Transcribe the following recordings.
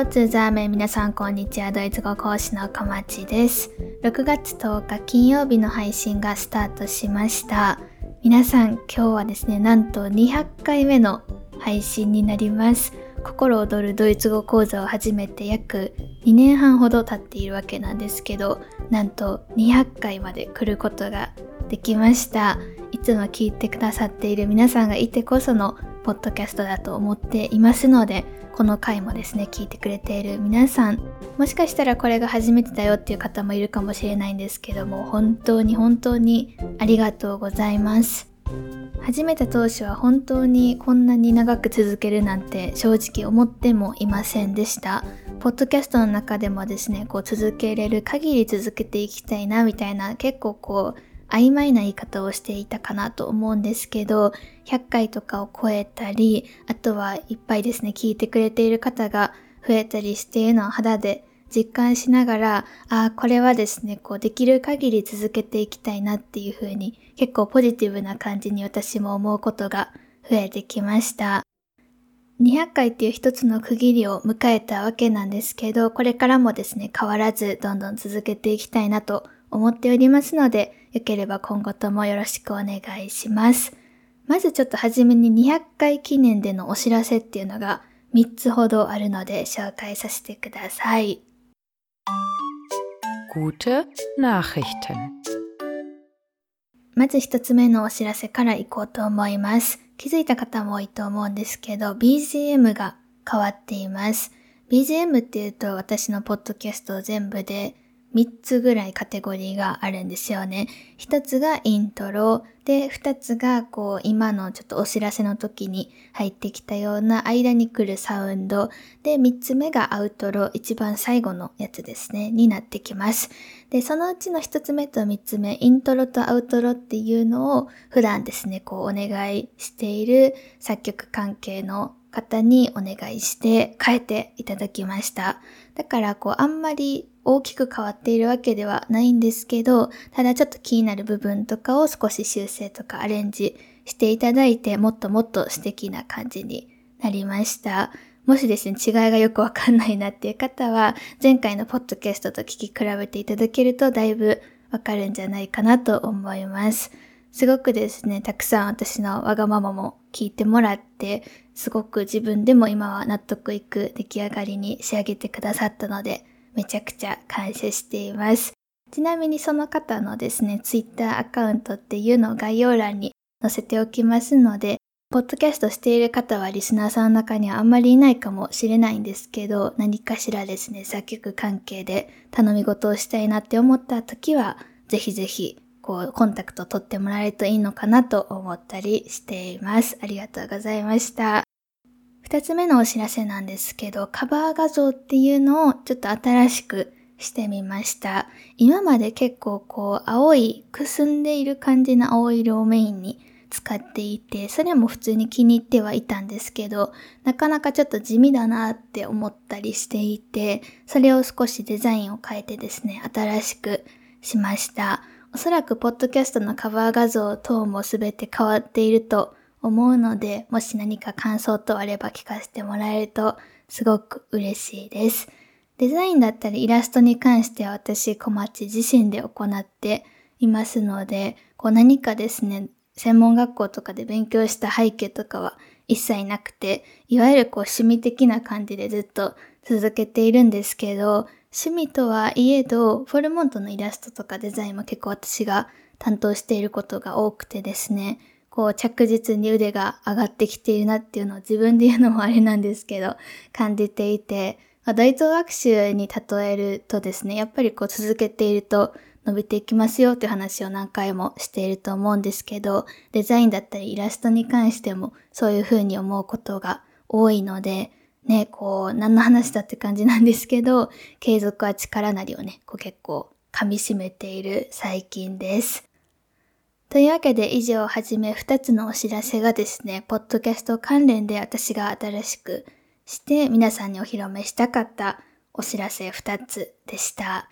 Hello to the 皆さんこんにちは。ドイツ語講師の小町です。6月10日金曜日の配信がスタートしました。皆さん今日はですね、なんと200回目の配信になります。心躍るドイツ語講座を始めて約2年半ほど経っているわけなんですけど、なんと200回まで来ることができました。いつも聞いてくださっている皆さんがいてこそのポッドキャストだと思っていますので、この回もですね、聞いてくれている皆さん、もしかしたらこれが初めてだよっていう方もいるかもしれないんですけども、本当に本当にありがとうございます。始めた当初は本当にこんなに長く続けるなんて正直思ってもいませんでした。ポッドキャストの中でもですね、こう続けれる限り続けていきたいなみたいな結構こう曖昧な言い方をしていたかなと思うんですけど、100回とかを超えたり、あとはいっぱいですね、聞いてくれている方が増えたりしているのを肌で実感しながら、ああ、これはですね、こうできる限り続けていきたいなっていう風に結構ポジティブな感じに私も思うことが増えてきました。200回っていう一つの区切りを迎えたわけなんですけど、これからもですね、変わらずどんどん続けていきたいなと思っておりますので、よければ今後ともよろしくお願いします。まずちょっと初めに200回記念でのお知らせっていうのが3つほどあるので紹介させてください。Gute Nachrichten まず1つ目のお知らせからいこうと思います。気づいた方も多いと思うんですけど、BGM が変わっています。BGM っていうと私のポッドキャスト全部で3つぐらいカテゴリーがあるんですよね。1つがイントロ、で、2つがこう今のちょっとお知らせの時に入ってきたような間に来るサウンド、で、3つ目がアウトロ、一番最後のやつですね、になってきます。で、そのうちの1つ目と3つ目、イントロとアウトロっていうのを普段ですね、こうお願いしている作曲関係の方にお願いして変えていただきました。だからこうあんまり大きく変わっているわけではないんですけど、ただちょっと気になる部分とかを少し修正とかアレンジしていただいて、もっともっと素敵な感じになりました。もしですね、違いがよくわかんないなっていう方は、前回のポッドキャストと聞き比べていただけるとだいぶわかるんじゃないかなと思います。すごくですね、たくさん私のわがままも聞いてもらって、すごく自分でも今は納得いく出来上がりに仕上げてくださったので、めちゃくちゃ感謝しています。ちなみにその方のですね、ツイッターアカウントっていうのを概要欄に載せておきますので、ポッドキャストしている方はリスナーさんの中にはあんまりいないかもしれないんですけど、何かしらですね、作曲関係で頼み事をしたいなって思った時は、ぜひぜひ、こう、コンタクト取ってもらえるといいのかなと思ったりしています。ありがとうございました。二つ目のお知らせなんですけど、カバー画像っていうのをちょっと新しくしてみました。今まで結構こう、青い、くすんでいる感じの青色をメインに使っていて、それも普通に気に入ってはいたんですけど、なかなかちょっと地味だなって思ったりしていて、それを少しデザインを変えてですね、新しくしました。おそらくポッドキャストのカバー画像等もすべて変わっていると思うので、もし何か感想等あれば聞かせてもらえるとすごく嬉しいです。デザインだったりイラストに関しては私、小町自身で行っていますので、こう何かですね、専門学校とかで勉強した背景とかは一切なくて、いわゆるこう趣味的な感じでずっと続けているんですけど、趣味とはいえど、フォルモントのイラストとかデザインも結構私が担当していることが多くてですね、こう着実に腕が上がってきているなっていうのを自分で言うのもあれなんですけど、感じていて、まあ、ドイツ学習に例えるとですね、やっぱりこう続けていると伸びていきますよっていう話を何回もしていると思うんですけど、デザインだったりイラストに関してもそういうふうに思うことが多いので、ね、こう、何の話だって感じなんですけど、継続は力なりをね、こう結構噛み締めている最近です。というわけで以上をはじめ2つのお知らせがですね、ポッドキャスト関連で私が新しくして皆さんにお披露目したかったお知らせ2つでした。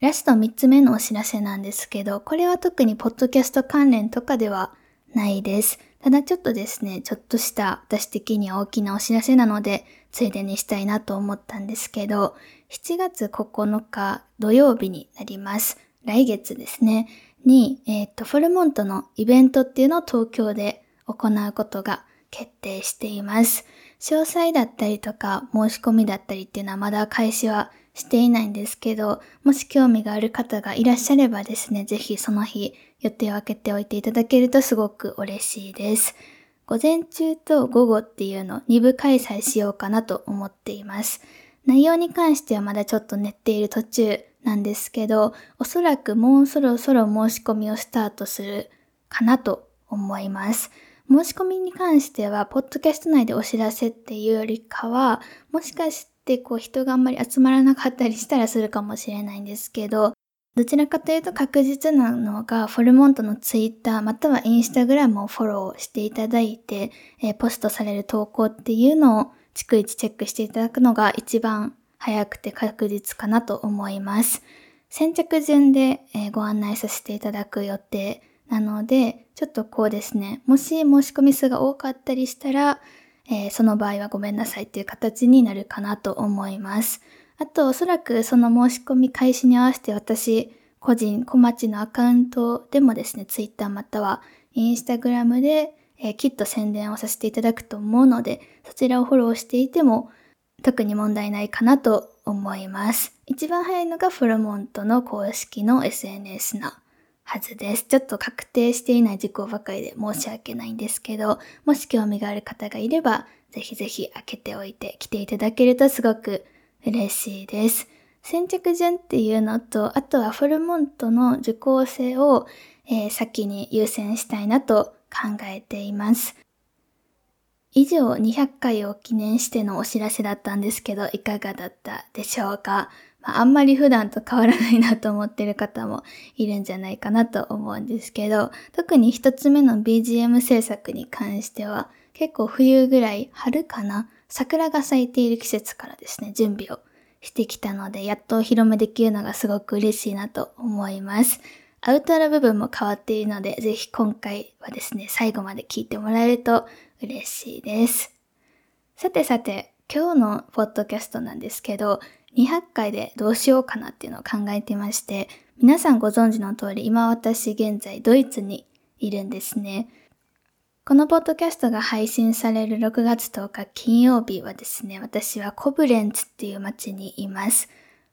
ラスト3つ目のお知らせなんですけど、これは特にポッドキャスト関連とかではないです。ただちょっとですね、ちょっとした私的には大きなお知らせなので、ついでにしたいなと思ったんですけど、7月9日土曜日になります。来月ですね。に、えっ、と、フォルモントのイベントっていうのを東京で行うことが決定しています。詳細だったりとか申し込みだったりっていうのはまだ開始はしていないんですけど、もし興味がある方がいらっしゃればですね、ぜひその日予定を空けておいていただけるとすごく嬉しいです。午前中と午後っていうの2部開催しようかなと思っています。内容に関してはまだちょっと練っている途中なんですけど、おそらくもうそろそろ申し込みをスタートするかなと思います。申し込みに関しては、ポッドキャスト内でお知らせっていうよりかは、もしかしてこう人があんまり集まらなかったりしたらするかもしれないんですけど、どちらかというと確実なのが、フォルモントのツイッターまたはインスタグラムをフォローしていただいて、えー、ポストされる投稿っていうのを逐一チェックしていただくのが一番早くて確実かなと思います。先着順で、え、ご案内させていただく予定なので、ちょっとこうですね、もし申し込み数が多かったりしたら、えー、その場合はごめんなさいっていう形になるかなと思います。あと、おそらくその申し込み開始に合わせて私、個人、小町のアカウントでもですね、ツイッターまたはインスタグラムで、えー、きっと宣伝をさせていただくと思うので、そちらをフォローしていても特に問題ないかなと思います。一番早いのがフロモントの公式の SNS なはずです。ちょっと確定していない事項ばかりで申し訳ないんですけど、もし興味がある方がいれば、ぜひぜひ開けておいて来ていただけるとすごく嬉しいです。先着順っていうのと、あとはフルモントの受講生を、えー、先に優先したいなと考えています。以上200回を記念してのお知らせだったんですけど、いかがだったでしょうか？まあ、あんまり普段と変わらないなと思ってる方もいるんじゃないかなと思うんですけど、特に一つ目の BGM 制作に関しては、結構冬ぐらい、春かな？桜が咲いている季節からですね、準備をしてきたので、やっとお披露目できるのがすごく嬉しいなと思います。アウトロ部分も変わっているので、ぜひ今回はですね、最後まで聞いてもらえると嬉しいです。さてさて、今日のポッドキャストなんですけど、200回でどうしようかなっていうのを考えてまして、皆さんご存知の通り、今私現在ドイツにいるんですね。このポッドキャストが配信される6月10日金曜日はですね、私はコブレンツっていう街にいます。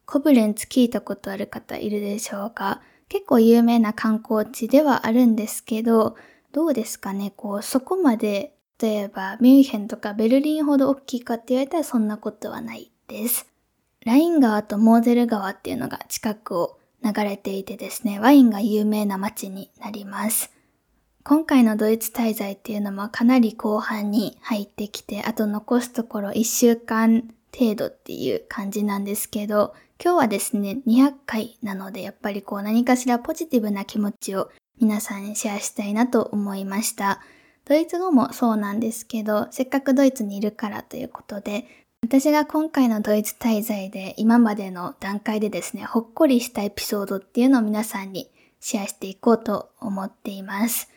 コブレンツ聞いたことある方いるでしょうか？結構有名な観光地ではあるんですけど、どうですかね？こう、そこまで、例えばミュンヘンとかベルリンほど大きいかって言われたらそんなことはないです。ライン川とモーゼル川っていうのが近くを流れていてですね、ワインが有名な街になります。今回のドイツ滞在っていうのもかなり後半に入ってきて、あと残すところ1週間程度っていう感じなんですけど、今日はですね、200回なのでやっぱりこう何かしらポジティブな気持ちを皆さんにシェアしたいなと思いました。ドイツ語もそうなんですけど、せっかくドイツにいるからということで、私が今回のドイツ滞在で今までの段階でですね、ほっこりしたエピソードっていうのを皆さんにシェアしていこうと思っています。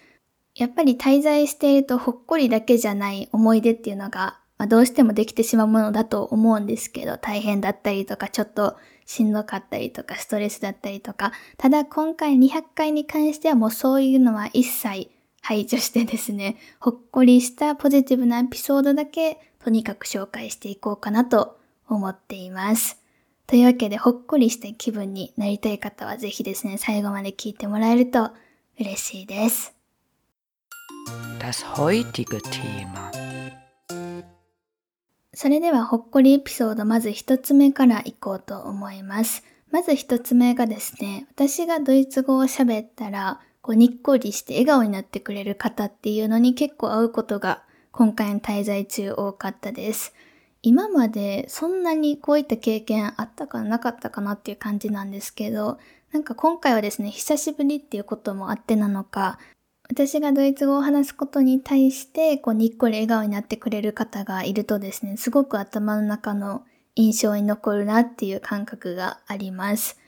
やっぱり滞在しているとほっこりだけじゃない思い出っていうのが、まあ、どうしてもできてしまうものだと思うんですけど、大変だったりとか、ちょっとしんどかったりとか、ストレスだったりとか、ただ今回200回に関してはもうそういうのは一切排除してですね、ほっこりしたポジティブなエピソードだけとにかく紹介していこうかなと思っています。というわけで、ほっこりした気分になりたい方はぜひですね、最後まで聞いてもらえると嬉しいです。Das heutige Thema それではほっこりエピソードまず一つ目からいこうと思います。まず一つ目がですね、私がドイツ語を喋ったら、こうにっこりして笑顔になってくれる方っていうのに結構会うことが今回の滞在中多かったです。今までそんなにこういった経験あったかなかったかなっていう感じなんですけど、なんか今回はですね、久しぶりっていうこともあってなのか、私がドイツ語を話すことに対して、こう、にっこり笑顔になってくれる方がいるとですね、すごく頭の中の印象に残るなっていう感覚があります。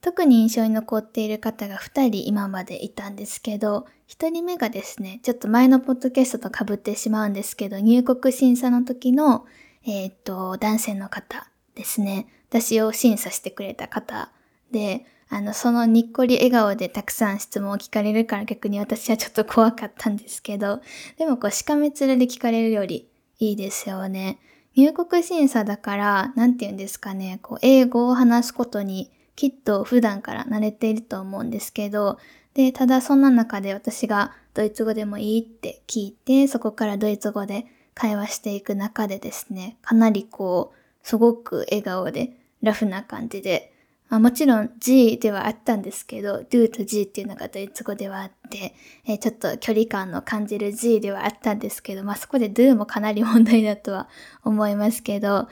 特に印象に残っている方が2人今までいたんですけど、1人目がですね、ちょっと前のポッドキャストと被ってしまうんですけど、入国審査の時の、えー、っと、男性の方ですね。私を審査してくれた方で、あの、そのにっこり笑顔でたくさん質問を聞かれるから逆に私はちょっと怖かったんですけど、でもこう、しかめ面で聞かれるよりいいですよね。入国審査だから、なんて言うんですかね、こう、英語を話すことにきっと普段から慣れていると思うんですけど、で、ただそんな中で私がドイツ語でもいいって聞いて、そこからドイツ語で会話していく中でですね、かなりこう、すごく笑顔で、ラフな感じで、まあ、もちろん G ではあったんですけど、do と G っていうのがドイツ語ではあって、えー、ちょっと距離感の感じる G ではあったんですけど、まあそこで do もかなり問題だとは思いますけど、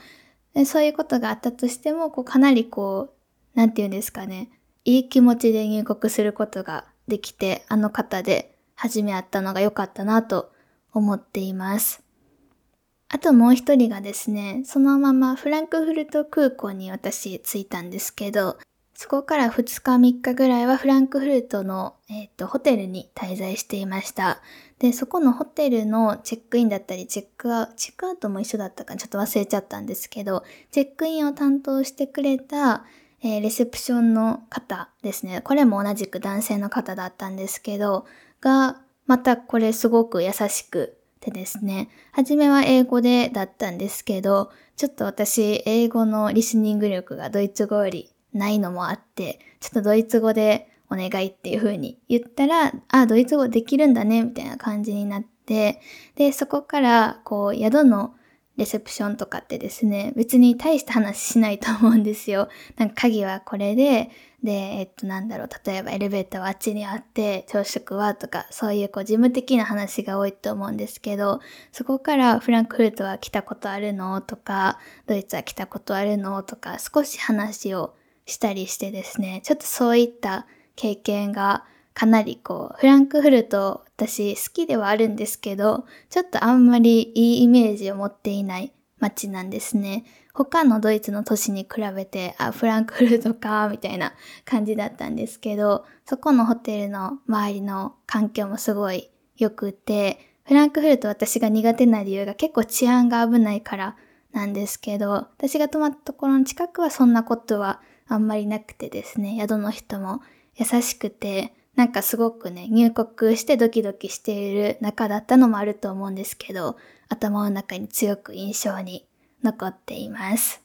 そういうことがあったとしても、こうかなりこう、なんて言うんですかね、いい気持ちで入国することができて、あの方で初め会ったのが良かったなと思っています。あともう一人がですね、そのままフランクフルト空港に私着いたんですけど、そこから2日3日ぐらいはフランクフルトの、えーと、ホテルに滞在していました。で、そこのホテルのチェックインだったり、チェックアウト、チェックアウトも一緒だったかちょっと忘れちゃったんですけど、チェックインを担当してくれた、えー、レセプションの方ですね。これも同じく男性の方だったんですけど、が、またこれすごく優しくでですね、初めは英語でだったんですけど、ちょっと私、英語のリスニング力がドイツ語よりないのもあって、ちょっとドイツ語でお願いっていう風に言ったら、あ、ドイツ語できるんだね、みたいな感じになって、で、そこから、こう、宿のレセプションとかってですね、別に大した話しないと思うんですよ。なんか鍵はこれで、で、えっとなんだろう、例えばエレベーターはあっちにあって、朝食はとか、そういうこう事務的な話が多いと思うんですけど、そこからフランクフルトは来たことあるのとか、ドイツは来たことあるのとか、少し話をしたりしてですね、ちょっとそういった経験がかなりこう、フランクフルト私好きではあるんですけど、ちょっとあんまりいいイメージを持っていない街なんですね。他のドイツの都市に比べて、あ、フランクフルトか、みたいな感じだったんですけど、そこのホテルの周りの環境もすごい良くて、フランクフルト私が苦手な理由が結構治安が危ないからなんですけど、私が泊まったところの近くはそんなことはあんまりなくてですね、宿の人も優しくて、なんかすごくね、入国してドキドキしている中だったのもあると思うんですけど、頭の中に強く印象に残っています。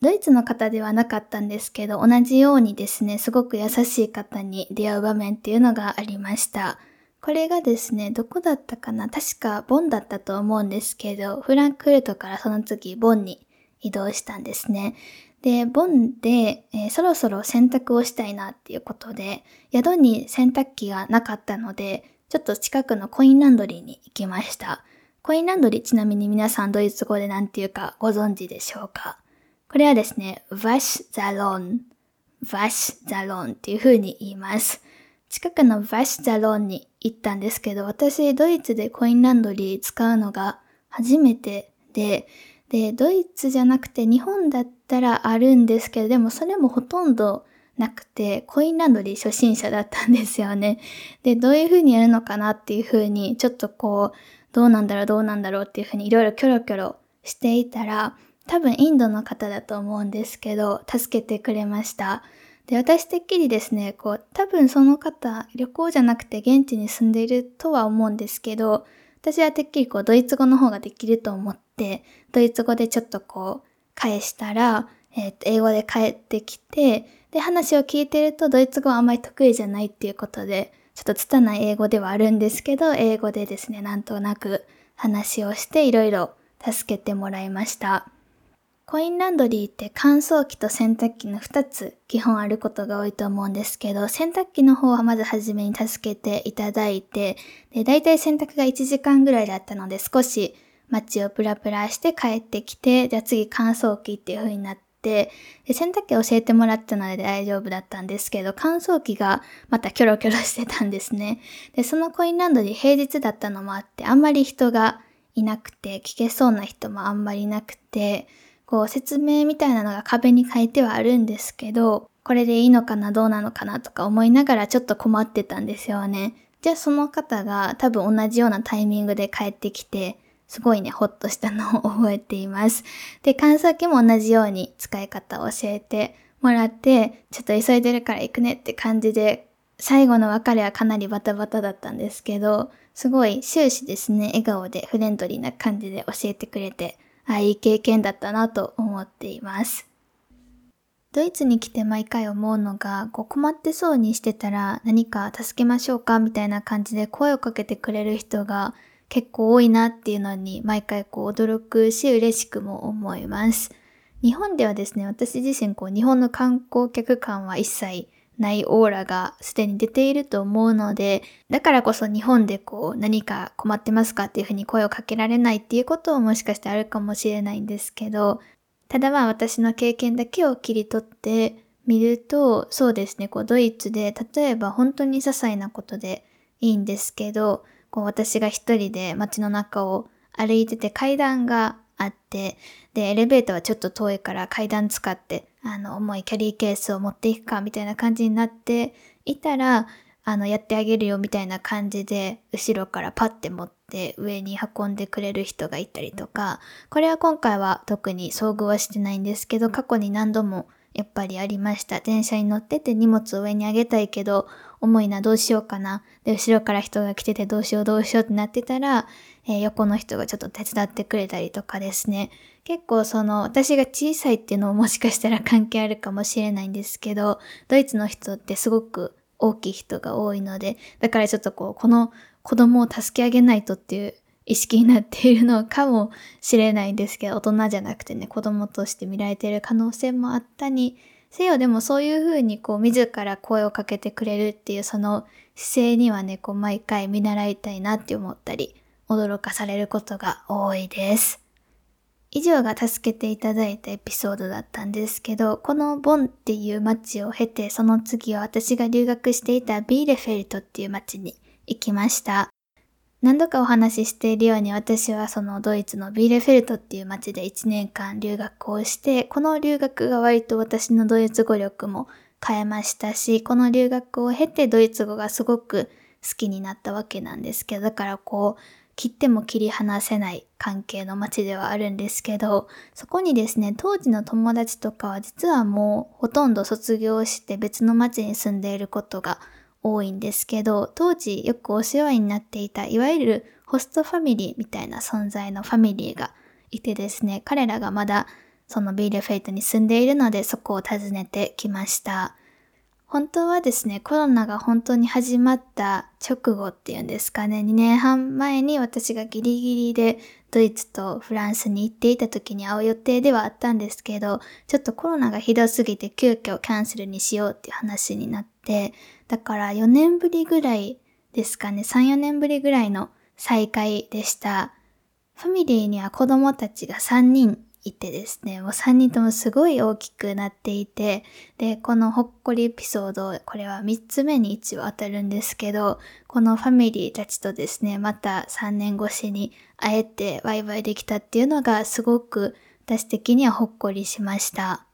ドイツの方ではなかったんですけど、同じようにですね、すごく優しい方に出会う場面っていうのがありました。これがですね、どこだったかな？確かボンだったと思うんですけど、フランクフルトからその次ボンに移動したんですね。で、ボンで、えー、そろそろ洗濯をしたいなっていうことで、宿に洗濯機がなかったので、ちょっと近くのコインランドリーに行きました。コインランドリーちなみに皆さんドイツ語で何て言うかご存知でしょうか？これはですね、ワシザロン、ワシザロンっていう風に言います。近くのワシザロンに行ったんですけど、私ドイツでコインランドリー使うのが初めてで、で、ドイツじゃなくて日本だったらあるんですけど、でもそれもほとんどなくて、コインランドリー初心者だったんですよね。で、どういう風にやるのかなっていう風に、ちょっとこう、どうなんだろうどうなんだろうっていう風にいろいろキョロキョロしていたら、多分インドの方だと思うんですけど、助けてくれました。で、私てっきりですね、こう、多分その方、旅行じゃなくて現地に住んでいるとは思うんですけど、私はてっきりこう、ドイツ語の方ができると思って、ドイツ語でちょっとこう、返したら、えっ、ー、と、英語で帰ってきて、で、話を聞いてると、ドイツ語はあんまり得意じゃないっていうことで、ちょっと拙い英語ではあるんですけど、英語でですね、なんとなく話をしていろいろ助けてもらいました。コインランドリーって乾燥機と洗濯機の2つ基本あることが多いと思うんですけど、洗濯機の方はまず初めに助けていただいて、で、だいたい洗濯が1時間ぐらいだったので少し街をプラプラして帰ってきて、じゃあ次乾燥機っていう風になって、で洗濯機教えてもらったので大丈夫だったんですけど、乾燥機がまたキョロキョロしてたんですね。で、そのコインランドリー平日だったのもあって、あんまり人がいなくて、聞けそうな人もあんまりいなくて、こう説明みたいなのが壁に書いてはあるんですけど、これでいいのかなどうなのかなとか思いながらちょっと困ってたんですよね。じゃあその方が多分同じようなタイミングで帰ってきて、すごいね、ほっとしたのを覚えています。で、乾燥機も同じように使い方を教えてもらって、ちょっと急いでるから行くねって感じで、最後の別れはかなりバタバタだったんですけど、すごい終始ですね、笑顔でフレンドリーな感じで教えてくれて、ああ、いい経験だったなと思っています。ドイツに来て毎回思うのが、こう困ってそうにしてたら何か助けましょうかみたいな感じで声をかけてくれる人が結構多いなっていうのに毎回こう驚くし嬉しくも思います。日本ではですね、私自身こう日本の観光客感は一切ないオーラがすでに出ていると思うので、だからこそ日本でこう何か困ってますかっていうふうに声をかけられないっていうことももしかしてあるかもしれないんですけど、ただまあ私の経験だけを切り取ってみると、そうですね、こうドイツで例えば本当に些細なことでいいんですけど、こう私が一人で街の中を歩いてて階段があって、で、エレベーターはちょっと遠いから階段使って、あの、重いキャリーケースを持っていくかみたいな感じになっていたら、あの、やってあげるよみたいな感じで、後ろからパッて持って上に運んでくれる人がいたりとか、これは今回は特に遭遇はしてないんですけど、過去に何度もやっぱりありました。電車に乗ってて荷物を上にあげたいけど、重いな、どうしようかな。で、後ろから人が来ててどうしようどうしようってなってたら、えー、横の人がちょっと手伝ってくれたりとかですね。結構その、私が小さいっていうのももしかしたら関係あるかもしれないんですけど、ドイツの人ってすごく大きい人が多いので、だからちょっとこう、この子供を助け上げないとっていう意識になっているのかもしれないんですけど、大人じゃなくてね、子供として見られている可能性もあったに、せよでもそういうふうにこう自ら声をかけてくれるっていうその姿勢にはね、こう毎回見習いたいなって思ったり、驚かされることが多いです。以上が助けていただいたエピソードだったんですけど、このボンっていう街を経て、その次は私が留学していたビーレフェルトっていう街に行きました。何度かお話ししているように私はそのドイツのビーレフェルトっていう街で1年間留学をして、この留学が割と私のドイツ語力も変えましたし、この留学を経てドイツ語がすごく好きになったわけなんですけど、だからこう、切っても切り離せない関係の街ではあるんですけど、そこにですね、当時の友達とかは実はもうほとんど卒業して別の街に住んでいることが多いんですけど、当時よくお世話になっていた、いわゆるホストファミリーみたいな存在のファミリーがいてですね、彼らがまだそのビールフェイトに住んでいるのでそこを訪ねてきました。本当はですね、コロナが本当に始まった直後っていうんですかね、2年半前に私がギリギリでドイツとフランスに行っていた時に会う予定ではあったんですけど、ちょっとコロナがひどすぎて急遽キャンセルにしようっていう話になって、だから4年ぶりぐらいですかね、3、4年ぶりぐらいの再会でした。ファミリーには子供たちが3人いてですね、もう3人ともすごい大きくなっていて、で、このほっこりエピソード、これは3つ目に一応当たるんですけど、このファミリーたちとですね、また3年越しに会えてワイワイできたっていうのがすごく私的にはほっこりしました。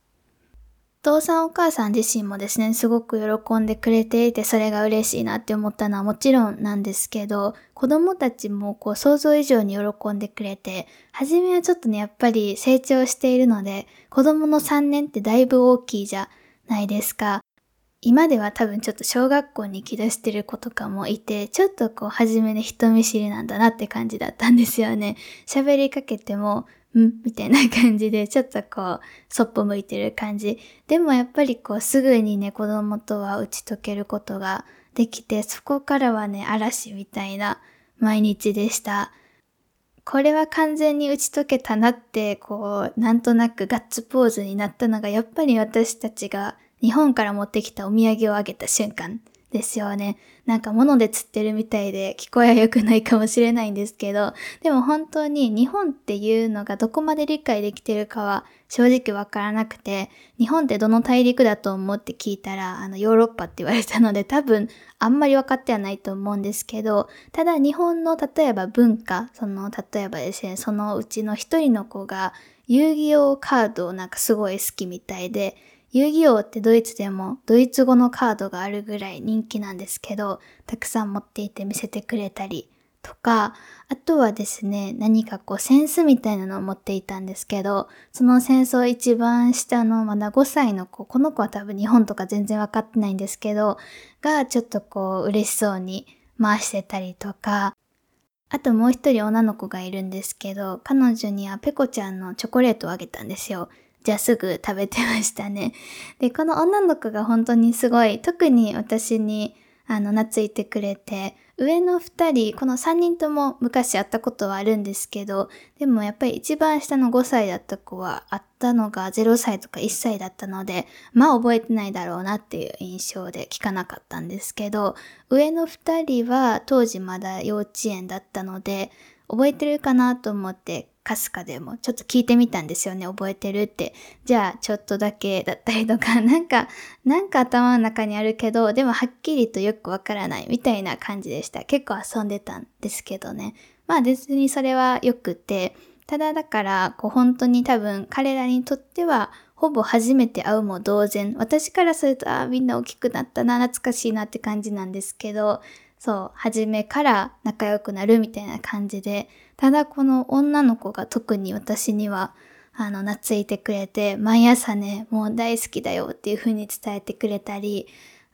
父さんお母さん自身もですね、すごく喜んでくれていて、それが嬉しいなって思ったのはもちろんなんですけど、子供たちもこう想像以上に喜んでくれて、初めはちょっとね、やっぱり成長しているので、子供の3年ってだいぶ大きいじゃないですか。今では多分ちょっと小学校に行き出してる子とかもいて、ちょっとこう初めで人見知りなんだなって感じだったんですよね。喋りかけても、んみたいな感じで、ちょっとこう、そっぽ向いてる感じ。でもやっぱりこう、すぐにね、子供とは打ち解けることができて、そこからはね、嵐みたいな毎日でした。これは完全に打ち解けたなって、こう、なんとなくガッツポーズになったのが、やっぱり私たちが日本から持ってきたお土産をあげた瞬間ですよね。なんか物で釣ってるみたいで聞こえは良くないかもしれないんですけど、でも本当に日本っていうのがどこまで理解できてるかは正直わからなくて、日本ってどの大陸だと思って聞いたら、あのヨーロッパって言われたので多分あんまり分かってはないと思うんですけど、ただ日本の例えば文化、その例えばですね、そのうちの一人の子が遊戯王カードをなんかすごい好きみたいで、遊戯王ってドイツでもドイツ語のカードがあるぐらい人気なんですけど、たくさん持っていて見せてくれたりとか、あとはですね、何かこうセンスみたいなのを持っていたんですけど、その戦争一番下のまだ5歳の子、この子は多分日本とか全然わかってないんですけど、がちょっとこう嬉しそうに回してたりとか、あともう一人女の子がいるんですけど、彼女にはペコちゃんのチョコレートをあげたんですよ。じゃあすぐ食べてましたね。で、この女の子が本当にすごい、特に私にあの、懐いてくれて、上の二人、この三人とも昔会ったことはあるんですけど、でもやっぱり一番下の5歳だった子は会ったのが0歳とか1歳だったので、まあ覚えてないだろうなっていう印象で聞かなかったんですけど、上の二人は当時まだ幼稚園だったので、覚えてるかなと思ってかすかでもちょっと聞いてみたんですよね。覚えてるって。じゃあ、ちょっとだけだったりとか、なんか、なんか頭の中にあるけど、でもはっきりとよくわからないみたいな感じでした。結構遊んでたんですけどね。まあ別にそれはよくて、ただだから、こう本当に多分彼らにとっては、ほぼ初めて会うも同然。私からすると、ああ、みんな大きくなったな、懐かしいなって感じなんですけど、そう、初めから仲良くなるみたいな感じで、ただこの女の子が特に私には、あの、懐いてくれて、毎朝ね、もう大好きだよっていう風に伝えてくれたり、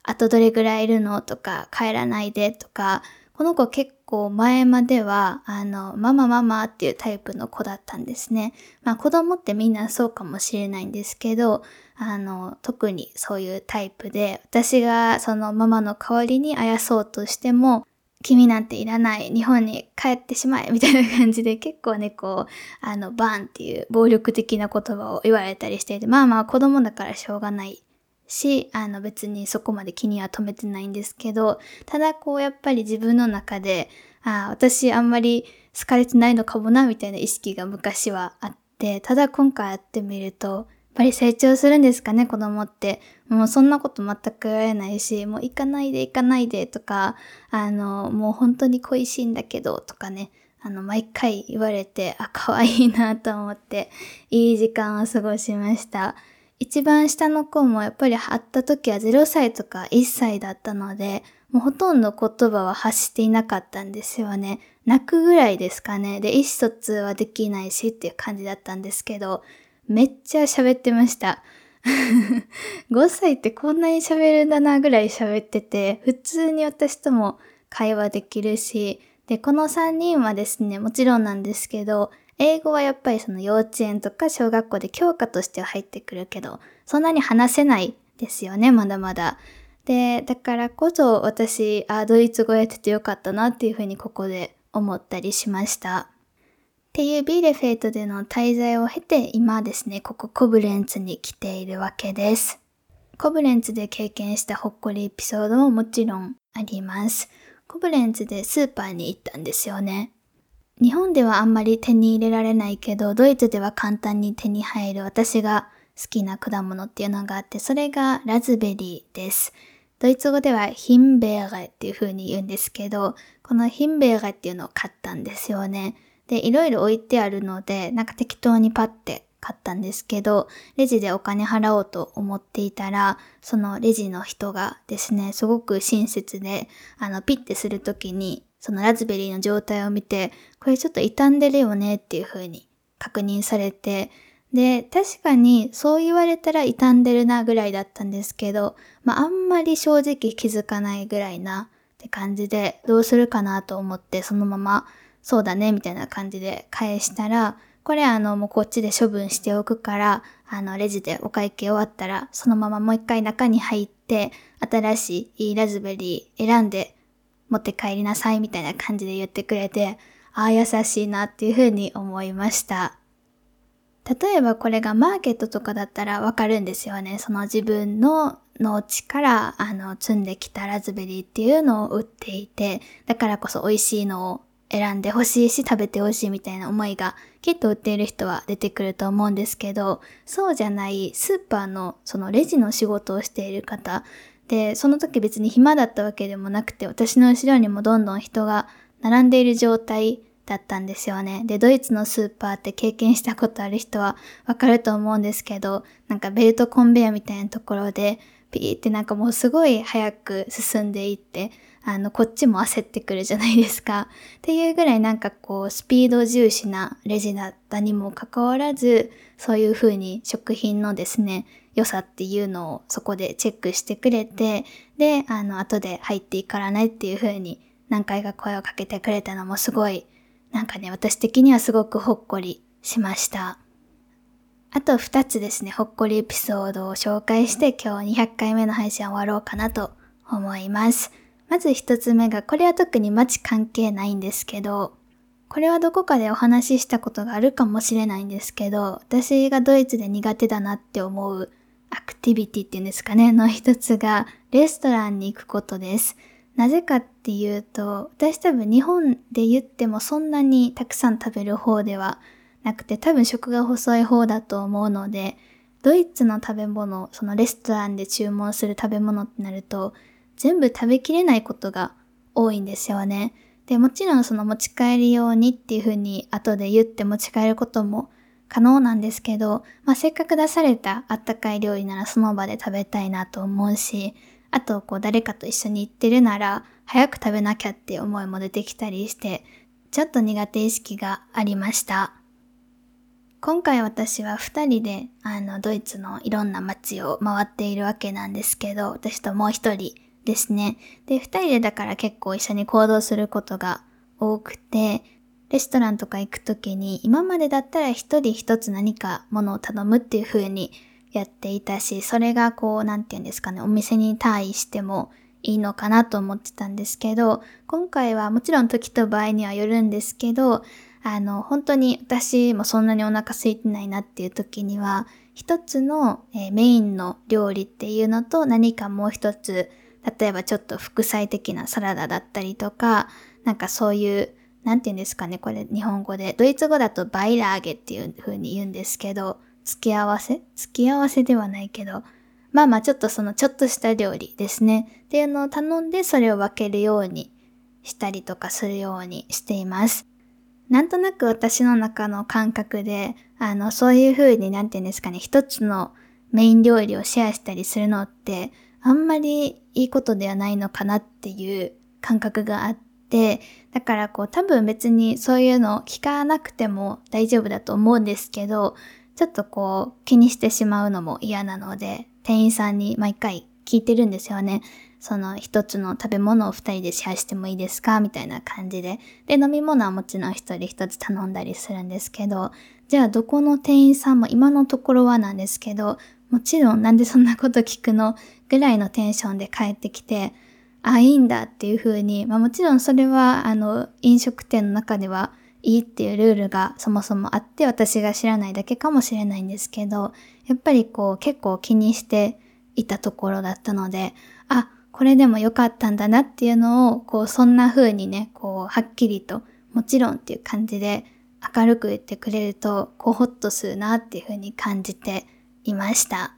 あとどれぐらいいるのとか、帰らないでとか、この子結構前までは、あの、ママママっていうタイプの子だったんですね。まあ子供ってみんなそうかもしれないんですけど、あの、特にそういうタイプで、私がそのママの代わりにあやそうとしても、君なんていらない、日本に帰ってしまえ、みたいな感じで結構ね、こう、あの、バーンっていう暴力的な言葉を言われたりしていて、まあまあ子供だからしょうがないし、あの別にそこまで気には留めてないんですけど、ただこうやっぱり自分の中で、ああ、私あんまり好かれてないのかもな、みたいな意識が昔はあって、ただ今回やってみると、っぱり成長するんですかね、子供って。もうそんなこと全く言われないし、もう行かないで行かないでとか、あの、もう本当に恋しいんだけどとかね、あの、毎回言われて、あ、可愛いなと思って、いい時間を過ごしました。一番下の子もやっぱり会った時は0歳とか1歳だったので、もうほとんど言葉は発していなかったんですよね。泣くぐらいですかね。で、意思疎通はできないしっていう感じだったんですけど、めっちゃ喋ってました。5歳ってこんなに喋るんだなぐらい喋ってて、普通に私とも会話できるし、で、この3人はですね、もちろんなんですけど、英語はやっぱりその幼稚園とか小学校で教科としては入ってくるけど、そんなに話せないですよね、まだまだ。で、だからこそ私、あ、ドイツ語やっててよかったなっていうふうにここで思ったりしました。っていうビーレフェルトでの滞在を経て、今ですね、ここコブレンツに来ているわけです。コブレンツで経験したほっこりエピソードももちろんあります。コブレンツでスーパーに行ったんですよね。日本ではあんまり手に入れられないけど、ドイツでは簡単に手に入る私が好きな果物っていうのがあって、それがラズベリーです。ドイツ語では Himbeere っていう風に言うんですけど、このヒンベーレっていうのを買ったんですよね。で、いろいろ置いてあるので、なんか適当にパッて買ったんですけど、レジでお金払おうと思っていたら、そのレジの人がですね、すごく親切で、あの、ピッてするときに、そのラズベリーの状態を見て、これちょっと傷んでるよねっていう風に確認されて、で、確かにそう言われたら傷んでるなぐらいだったんですけど、まああんまり正直気づかないぐらいなって感じで、どうするかなと思ってそのままそうだね、みたいな感じで返したら、これあの、もうこっちで処分しておくから、あの、レジでお会計終わったら、そのままもう一回中に入って、新しいラズベリー選んで持って帰りなさいみたいな感じで言ってくれて、ああ、優しいなっていうふうに思いました。例えばこれがマーケットとかだったらわかるんですよね。その自分の農地からあの積んできたラズベリーっていうのを売っていて、だからこそ美味しいのを選んでほしいし食べてほしいみたいな思いがきっと売っている人は出てくると思うんですけど、そうじゃないスーパーのそのレジの仕事をしている方で、その時別に暇だったわけでもなくて、私の後ろにもどんどん人が並んでいる状態だったんですよね。で、ドイツのスーパーって経験したことある人はわかると思うんですけど、なんかベルトコンベヤみたいなところで、ピーってなんかもうすごい早く進んでいって、あの、こっちも焦ってくるじゃないですか。っていうぐらいなんかこう、スピード重視なレジだったにもかかわらず、そういう風に食品のですね、良さっていうのをそこでチェックしてくれて、で、あの、後で入っていからないっていう風に何回か声をかけてくれたのもすごい、なんかね、私的にはすごくほっこりしました。あと2つですね、ほっこりエピソードを紹介して今日200回目の配信終わろうかなと思います。まず1つ目が、これは特に街関係ないんですけど、これはどこかでお話ししたことがあるかもしれないんですけど、私がドイツで苦手だなって思うアクティビティっていうんですかね、の一つがレストランに行くことです。なぜかっていうと、私多分日本で言ってもそんなにたくさん食べる方ではなくて多分食が細い方だと思うので、ドイツの食べ物、そのレストランで注文する食べ物ってなると、全部食べきれないことが多いんですよね。で、もちろんその持ち帰り用にっていう風に後で言って持ち帰ることも可能なんですけど、まあ、せっかく出されたあったかい料理ならその場で食べたいなと思うし、あとこう誰かと一緒に行ってるなら早く食べなきゃって思いも出てきたりして、ちょっと苦手意識がありました。今回私は二人であのドイツのいろんな街を回っているわけなんですけど、私ともう一人ですね。で、二人でだから結構一緒に行動することが多くて、レストランとか行くときに今までだったら一人一つ何かものを頼むっていう風にやっていたし、それがこう、なんて言うんですかね、お店に対してもいいのかなと思ってたんですけど、今回はもちろん時と場合にはよるんですけど、あの、本当に私もそんなにお腹空いてないなっていう時には、一つの、えー、メインの料理っていうのと何かもう一つ、例えばちょっと副菜的なサラダだったりとか、なんかそういう、なんて言うんですかね、これ日本語で。ドイツ語だとバイラーゲっていう風に言うんですけど、付け合わせ？付け合わせではないけど、まあまあちょっとそのちょっとした料理ですね。っていうのを頼んでそれを分けるようにしたりとかするようにしています。なんとなく私の中の感覚で、あの、そういう風になんて言うんですかね、一つのメイン料理をシェアしたりするのって、あんまりいいことではないのかなっていう感覚があって、だからこう多分別にそういうの聞かなくても大丈夫だと思うんですけど、ちょっとこう気にしてしまうのも嫌なので、店員さんに毎回聞いてるんですよね。その一つの食べ物を二人でシェアしてもいいですか？みたいな感じで。で、飲み物はもちろん一人一つ頼んだりするんですけど、じゃあどこの店員さんも今のところはなんですけど、もちろんなんでそんなこと聞くのぐらいのテンションで帰ってきて、あ、いいんだっていう風に、まあもちろんそれはあの飲食店の中ではいいっていうルールがそもそもあって私が知らないだけかもしれないんですけど、やっぱりこう結構気にしていたところだったので、あ、これでも良かったんだなっていうのを、こう、そんな風にね、こう、はっきりと、もちろんっていう感じで明るく言ってくれると、こう、ほっとするなっていう風に感じていました。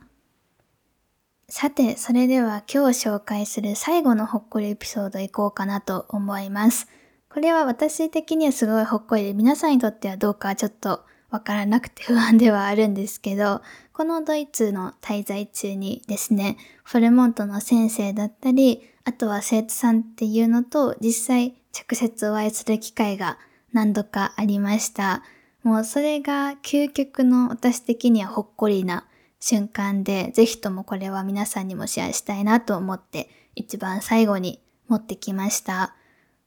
さて、それでは今日紹介する最後のほっこりエピソードいこうかなと思います。これは私的にはすごいほっこりで、皆さんにとってはどうかちょっとわからなくて不安ではあるんですけど、このドイツの滞在中にですね、フォルモントの先生だったり、あとは生徒さんっていうのと実際直接お会いする機会が何度かありました。もうそれが究極の私的にはほっこりな瞬間で、ぜひともこれは皆さんにもシェアしたいなと思って一番最後に持ってきました。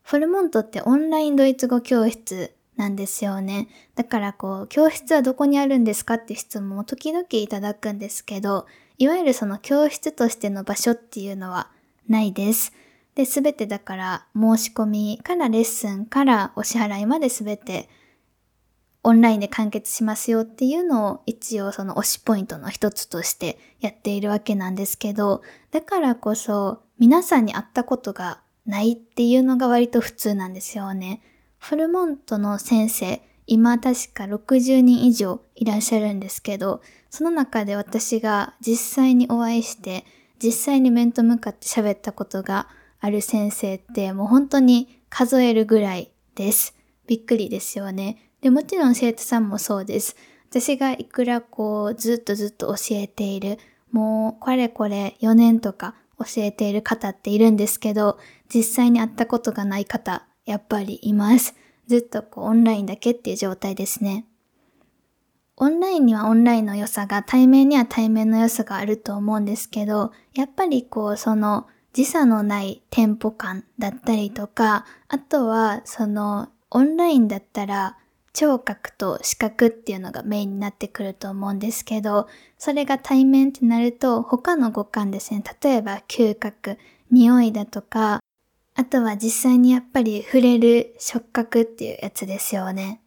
フォルモントってオンラインドイツ語教室なんですよね。だからこう、教室はどこにあるんですかって質問を時々いただくんですけど、いわゆるその教室としての場所っていうのはないです。で、すべてだから申し込みからレッスンからお支払いまですべてオンラインで完結しますよっていうのを一応その推しポイントの一つとしてやっているわけなんですけど、だからこそ皆さんに会ったことがないっていうのが割と普通なんですよね。フルモントの先生、今確か60人以上いらっしゃるんですけど、その中で私が実際にお会いして、実際に面と向かって喋ったことがある先生ってもう本当に数えるぐらいです。びっくりですよね。で、もちろん生徒さんもそうです。私がいくらこう、ずっとずっと教えている、もう、これこれ4年とか教えている方っているんですけど、実際に会ったことがない方、やっぱりいます。ずっとこう、オンラインだけっていう状態ですね。オンラインにはオンラインの良さが、対面には対面の良さがあると思うんですけど、やっぱりこう、その、時差のないテンポ感だったりとか、あとは、その、オンラインだったら、聴覚と視覚っていうのがメインになってくると思うんですけど、それが対面ってなると他の五感ですね、例えば嗅覚、匂いだとか、あとは実際にやっぱり触れる触覚っていうやつですよね。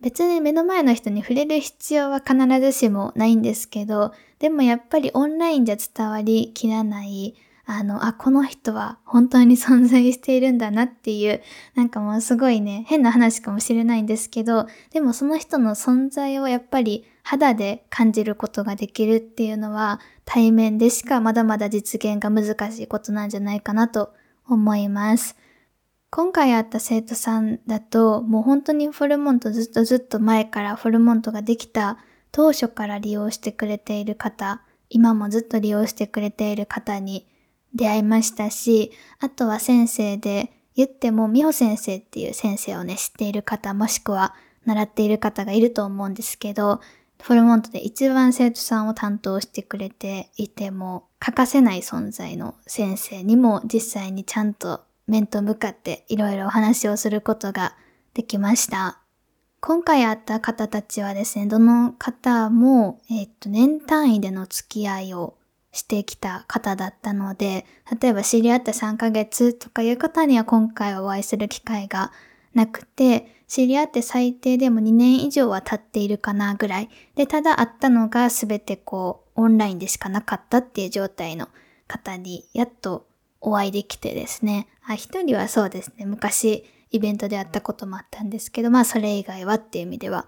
別に目の前の人に触れる必要は必ずしもないんですけど、でもやっぱりオンラインじゃ伝わりきらないあの、あ、この人は本当に存在しているんだなっていう、なんかもうすごいね、変な話かもしれないんですけど、でもその人の存在をやっぱり肌で感じることができるっていうのは、対面でしかまだまだ実現が難しいことなんじゃないかなと思います。今回会った生徒さんだと、もう本当にフォルモントずっとずっと前からフォルモントができた当初から利用してくれている方、今もずっと利用してくれている方に出会いましたし、あとは先生で言っても美穂先生っていう先生をね、知っている方もしくは習っている方がいると思うんですけど、フォルモントで一番生徒さんを担当してくれていても欠かせない存在の先生にも実際にちゃんと面と向かっていろいろお話をすることができました。今回会った方たちはですね、どの方も、えっと、年単位での付き合いをしてきた方だったので、例えば知り合って3ヶ月とかいう方には今回お会いする機会がなくて、知り合って最低でも2年以上は経っているかなぐらい。で、ただ会ったのが全てこう、オンラインでしかなかったっていう状態の方に、やっとお会いできてですね。あ、一人はそうですね、昔イベントで会ったこともあったんですけど、まあそれ以外はっていう意味では、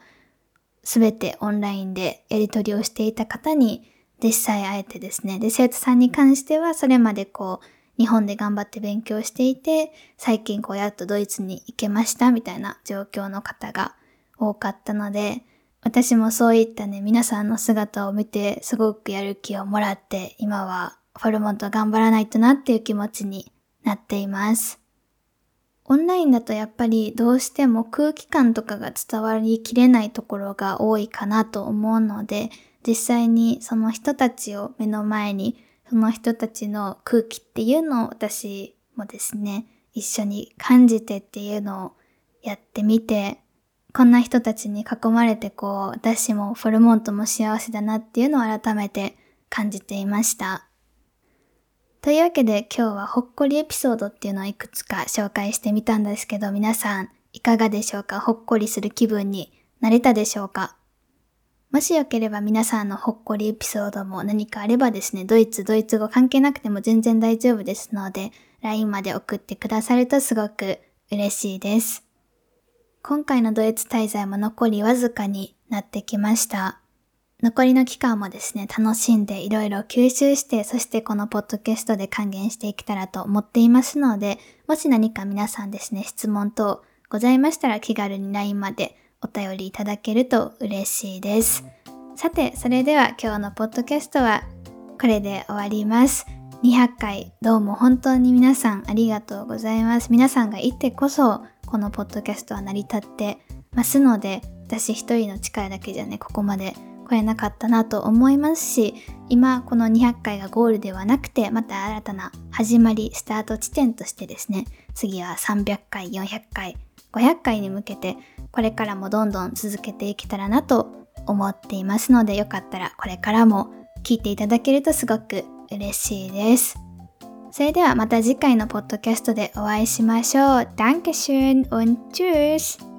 全てオンラインでやり取りをしていた方に実際会えてですね。で、生徒さんに関してはそれまでこう、日本で頑張って勉強していて、最近こうやっとドイツに行けましたみたいな状況の方が多かったので、私もそういったね、皆さんの姿を見てすごくやる気をもらって、今はフォルモント頑張らないとなっていう気持ちになっています。オンラインだとやっぱりどうしても空気感とかが伝わりきれないところが多いかなと思うので、実際にその人たちを目の前に、その人たちの空気っていうのを私もですね、一緒に感じてっていうのをやってみて、こんな人たちに囲まれてこう、私もフォルモントも幸せだなっていうのを改めて感じていました。というわけで今日はほっこりエピソードっていうのをいくつか紹介してみたんですけど皆さんいかがでしょうか？ほっこりする気分になれたでしょうか？もしよければ皆さんのほっこりエピソードも何かあればですね、ドイツ、ドイツ語関係なくても全然大丈夫ですので、LINE まで送ってくださるとすごく嬉しいです。今回のドイツ滞在も残りわずかになってきました。残りの期間もですね、楽しんでいろいろ吸収して、そしてこのポッドキャストで還元していけたらと思っていますので、もし何か皆さんですね、質問等ございましたら気軽に LINE までお便りいただけると嬉しいです。さて、それでは今日のポッドキャストはこれで終わります。200回どうも本当に皆さんありがとうございます。皆さんがいてこそこのポッドキャストは成り立ってますので私一人の力だけじゃねここまで来れなかったなと思いますし今この200回がゴールではなくてまた新たな始まりスタート地点としてですね次は300回400回500回に向けてこれからもどんどん続けていけたらなと思っていますのでよかったらこれからも聞いていただけるとすごく嬉しいです。それではまた次回のポッドキャストでお会いしましょう。Dankeschön und tschüss!